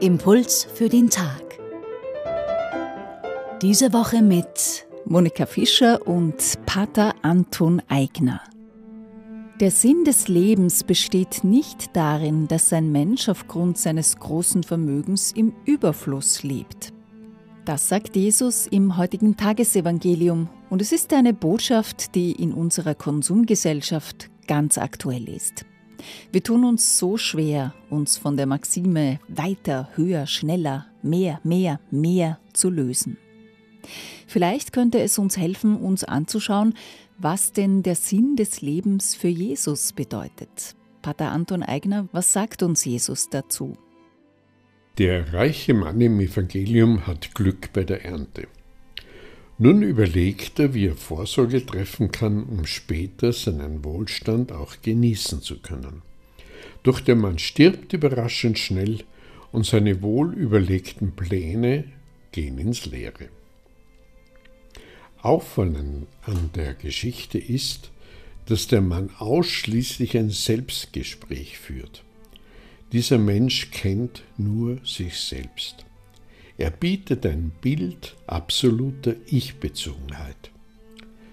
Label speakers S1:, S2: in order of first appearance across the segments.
S1: Impuls für den Tag. Diese Woche mit
S2: Monika Fischer und Pater Anton Eigner. Der Sinn des Lebens besteht nicht darin, dass ein Mensch aufgrund seines großen Vermögens im Überfluss lebt. Das sagt Jesus im heutigen Tagesevangelium und es ist eine Botschaft, die in unserer Konsumgesellschaft ganz aktuell ist. Wir tun uns so schwer, uns von der Maxime weiter, höher, schneller, mehr, mehr, mehr zu lösen. Vielleicht könnte es uns helfen, uns anzuschauen, was denn der Sinn des Lebens für Jesus bedeutet. Pater Anton Eigner, was sagt uns Jesus dazu?
S3: Der reiche Mann im Evangelium hat Glück bei der Ernte. Nun überlegt er, wie er Vorsorge treffen kann, um später seinen Wohlstand auch genießen zu können. Doch der Mann stirbt überraschend schnell und seine wohlüberlegten Pläne gehen ins Leere. Auffallend an der Geschichte ist, dass der Mann ausschließlich ein Selbstgespräch führt. Dieser Mensch kennt nur sich selbst. Er bietet ein Bild absoluter Ich-Bezogenheit.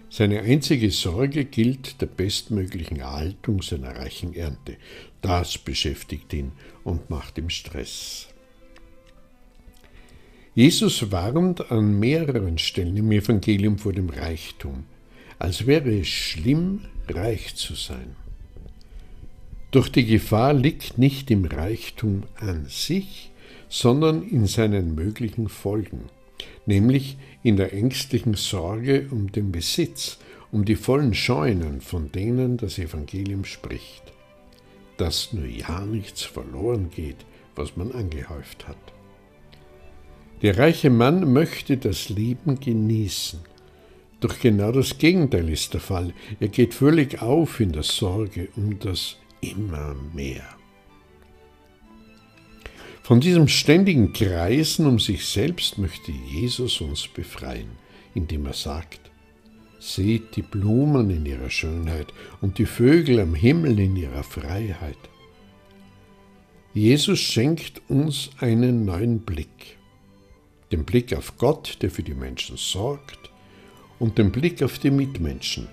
S3: Seine einzige Sorge gilt der bestmöglichen Erhaltung seiner reichen Ernte. Das beschäftigt ihn und macht ihm Stress. Jesus warnt an mehreren Stellen im Evangelium vor dem Reichtum, als wäre es schlimm, reich zu sein. Doch die Gefahr liegt nicht im Reichtum an sich, sondern in seinen möglichen Folgen, nämlich in der ängstlichen Sorge um den Besitz, um die vollen Scheunen, von denen das Evangelium spricht, dass nur ja nichts verloren geht, was man angehäuft hat. Der reiche Mann möchte das Leben genießen. Doch genau das Gegenteil ist der Fall. Er geht völlig auf in der Sorge um das immer mehr. Von diesem ständigen Kreisen um sich selbst möchte Jesus uns befreien, indem er sagt, Seht die Blumen in ihrer Schönheit und die Vögel am Himmel in ihrer Freiheit. Jesus schenkt uns einen neuen Blick den Blick auf Gott, der für die Menschen sorgt, und den Blick auf die Mitmenschen,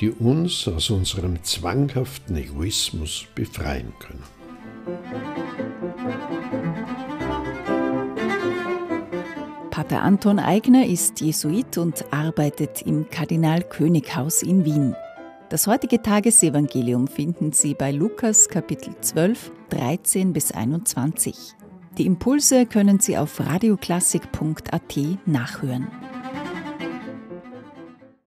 S3: die uns aus unserem zwanghaften Egoismus befreien können.
S2: Pater Anton Eigner ist Jesuit und arbeitet im Kardinal Könighaus in Wien. Das heutige Tagesevangelium finden Sie bei Lukas Kapitel 12, 13 bis 21. Die Impulse können Sie auf radioklassik.at nachhören.